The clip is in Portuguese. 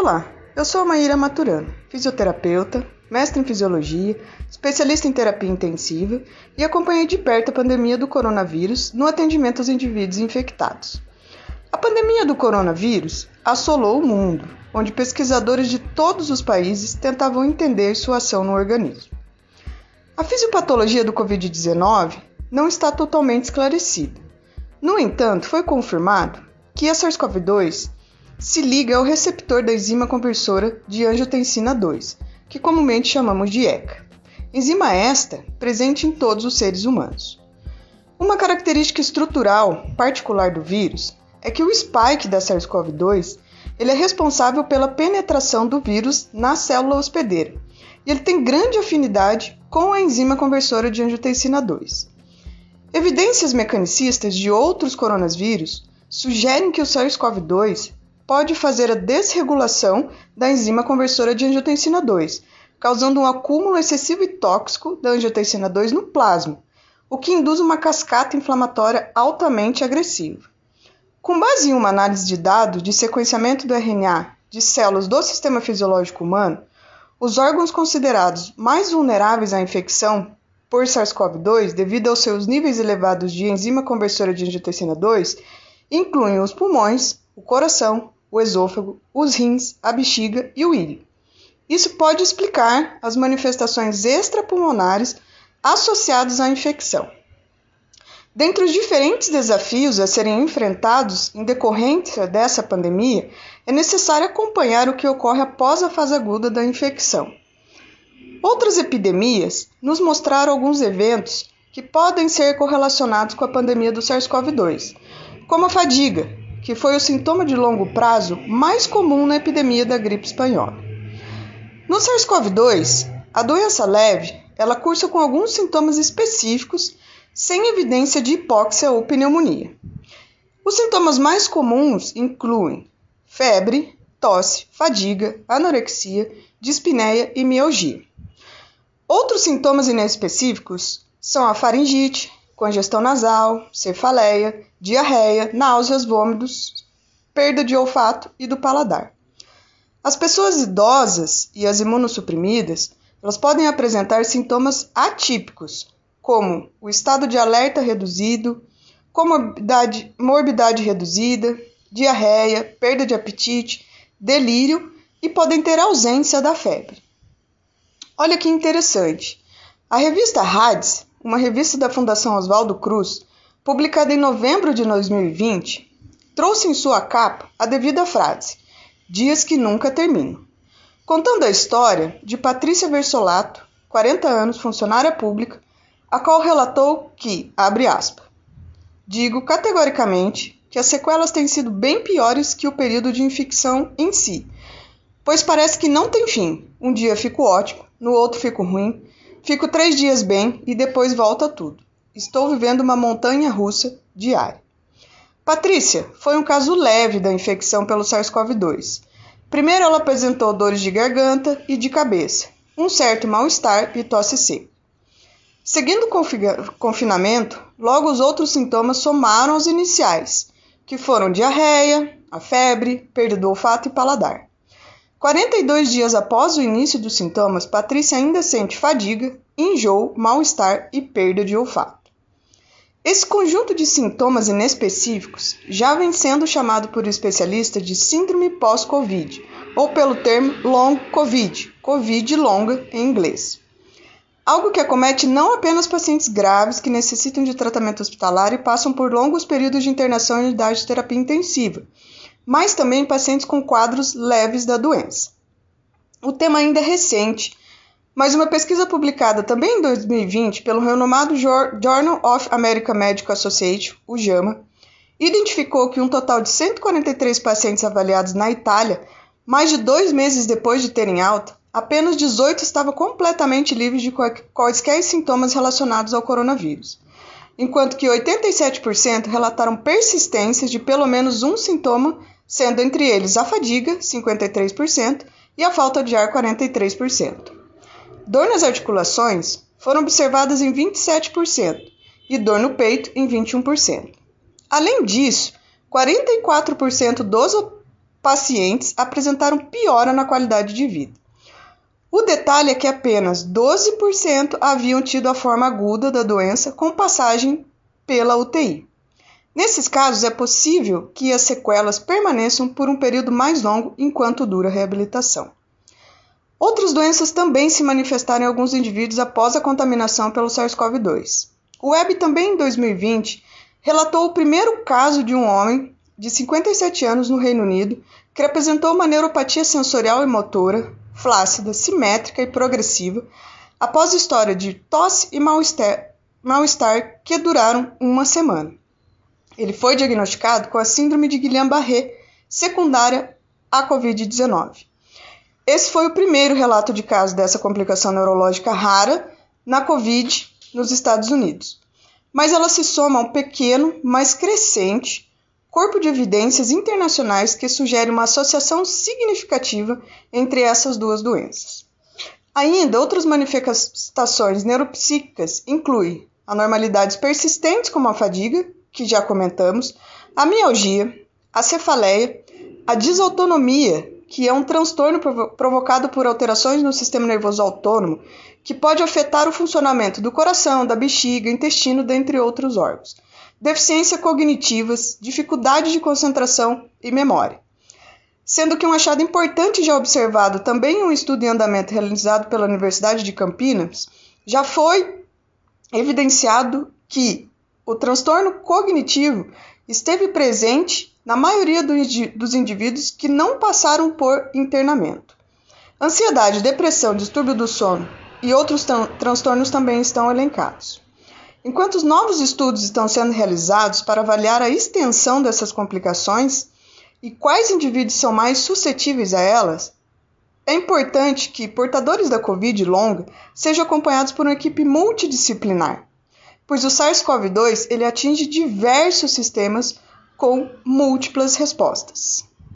Olá, eu sou a Maíra Maturano, fisioterapeuta, mestre em fisiologia, especialista em terapia intensiva e acompanhei de perto a pandemia do coronavírus no atendimento aos indivíduos infectados. A pandemia do coronavírus assolou o mundo, onde pesquisadores de todos os países tentavam entender sua ação no organismo. A fisiopatologia do Covid-19 não está totalmente esclarecida. No entanto, foi confirmado que a SARS-CoV-2 se liga ao receptor da enzima conversora de angiotensina 2, que comumente chamamos de ECA. Enzima esta presente em todos os seres humanos. Uma característica estrutural particular do vírus é que o spike da SARS-CoV-2 ele é responsável pela penetração do vírus na célula hospedeira e ele tem grande afinidade com a enzima conversora de angiotensina 2. Evidências mecanicistas de outros coronavírus sugerem que o SARS-CoV-2 pode fazer a desregulação da enzima conversora de angiotensina 2, causando um acúmulo excessivo e tóxico da angiotensina 2 no plasma, o que induz uma cascata inflamatória altamente agressiva. Com base em uma análise de dados de sequenciamento do RNA de células do sistema fisiológico humano, os órgãos considerados mais vulneráveis à infecção por SARS-CoV-2 devido aos seus níveis elevados de enzima conversora de angiotensina 2 incluem os pulmões, o coração, o esôfago, os rins, a bexiga e o íleo. Isso pode explicar as manifestações extrapulmonares associadas à infecção. Dentre os diferentes desafios a serem enfrentados em decorrência dessa pandemia, é necessário acompanhar o que ocorre após a fase aguda da infecção. Outras epidemias nos mostraram alguns eventos que podem ser correlacionados com a pandemia do SARS-CoV-2, como a fadiga, que foi o sintoma de longo prazo mais comum na epidemia da gripe espanhola. No SARS-CoV-2, a doença leve, ela cursa com alguns sintomas específicos, sem evidência de hipóxia ou pneumonia. Os sintomas mais comuns incluem febre, tosse, fadiga, anorexia, dispneia e mialgia. Outros sintomas inespecíficos são a faringite, congestão nasal, cefaleia, diarreia, náuseas, vômitos, perda de olfato e do paladar. As pessoas idosas e as imunossuprimidas, elas podem apresentar sintomas atípicos, como o estado de alerta reduzido, comorbidade, morbidade reduzida, diarreia, perda de apetite, delírio e podem ter ausência da febre. Olha que interessante. A revista RADS uma revista da Fundação Oswaldo Cruz, publicada em novembro de 2020, trouxe em sua capa a devida frase: Dias que nunca terminam. Contando a história de Patrícia Versolato, 40 anos, funcionária pública, a qual relatou que, abre aspas, digo categoricamente que as sequelas têm sido bem piores que o período de infecção em si, pois parece que não tem fim. Um dia fico ótimo, no outro fico ruim, Fico três dias bem e depois volta tudo. Estou vivendo uma montanha russa diária. Patrícia foi um caso leve da infecção pelo SARS-CoV-2. Primeiro, ela apresentou dores de garganta e de cabeça, um certo mal-estar e tosse seca. Seguindo o confinamento, logo os outros sintomas somaram aos iniciais, que foram diarreia, a febre, perda do olfato e paladar. 42 dias após o início dos sintomas, Patrícia ainda sente fadiga, enjoo, mal-estar e perda de olfato. Esse conjunto de sintomas inespecíficos já vem sendo chamado por especialistas de síndrome pós-Covid, ou pelo termo long Covid, Covid longa em inglês. Algo que acomete não apenas pacientes graves que necessitam de tratamento hospitalar e passam por longos períodos de internação em unidade de terapia intensiva, mas também pacientes com quadros leves da doença. O tema ainda é recente, mas uma pesquisa publicada também em 2020 pelo renomado Journal of American Medical Association, o JAMA, identificou que um total de 143 pacientes avaliados na Itália, mais de dois meses depois de terem alta, apenas 18 estavam completamente livres de quaisquer sintomas relacionados ao coronavírus, enquanto que 87% relataram persistências de pelo menos um sintoma sendo entre eles a fadiga, 53%, e a falta de ar, 43%. Dor nas articulações foram observadas em 27% e dor no peito em 21%. Além disso, 44% dos pacientes apresentaram piora na qualidade de vida. O detalhe é que apenas 12% haviam tido a forma aguda da doença com passagem pela UTI. Nesses casos, é possível que as sequelas permaneçam por um período mais longo enquanto dura a reabilitação. Outras doenças também se manifestaram em alguns indivíduos após a contaminação pelo SARS-CoV-2. O Web também em 2020 relatou o primeiro caso de um homem de 57 anos no Reino Unido que apresentou uma neuropatia sensorial e motora flácida, simétrica e progressiva após história de tosse e mal-estar mal que duraram uma semana. Ele foi diagnosticado com a síndrome de Guillain-Barré secundária à COVID-19. Esse foi o primeiro relato de caso dessa complicação neurológica rara na COVID nos Estados Unidos. Mas ela se soma a um pequeno, mas crescente corpo de evidências internacionais que sugere uma associação significativa entre essas duas doenças. Ainda outras manifestações neuropsíquicas incluem anormalidades persistentes como a fadiga, que já comentamos, a mialgia, a cefaleia, a desautonomia, que é um transtorno provocado por alterações no sistema nervoso autônomo que pode afetar o funcionamento do coração, da bexiga, intestino, dentre outros órgãos. Deficiências cognitivas, dificuldade de concentração e memória. Sendo que um achado importante já observado também em um estudo em andamento realizado pela Universidade de Campinas, já foi evidenciado que o transtorno cognitivo esteve presente na maioria dos indivíduos que não passaram por internamento. Ansiedade, depressão, distúrbio do sono e outros transtornos também estão elencados. Enquanto os novos estudos estão sendo realizados para avaliar a extensão dessas complicações e quais indivíduos são mais suscetíveis a elas, é importante que portadores da Covid longa sejam acompanhados por uma equipe multidisciplinar, pois o SARS-CoV-2 ele atinge diversos sistemas com múltiplas respostas.